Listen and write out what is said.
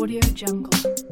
Audio Jungle.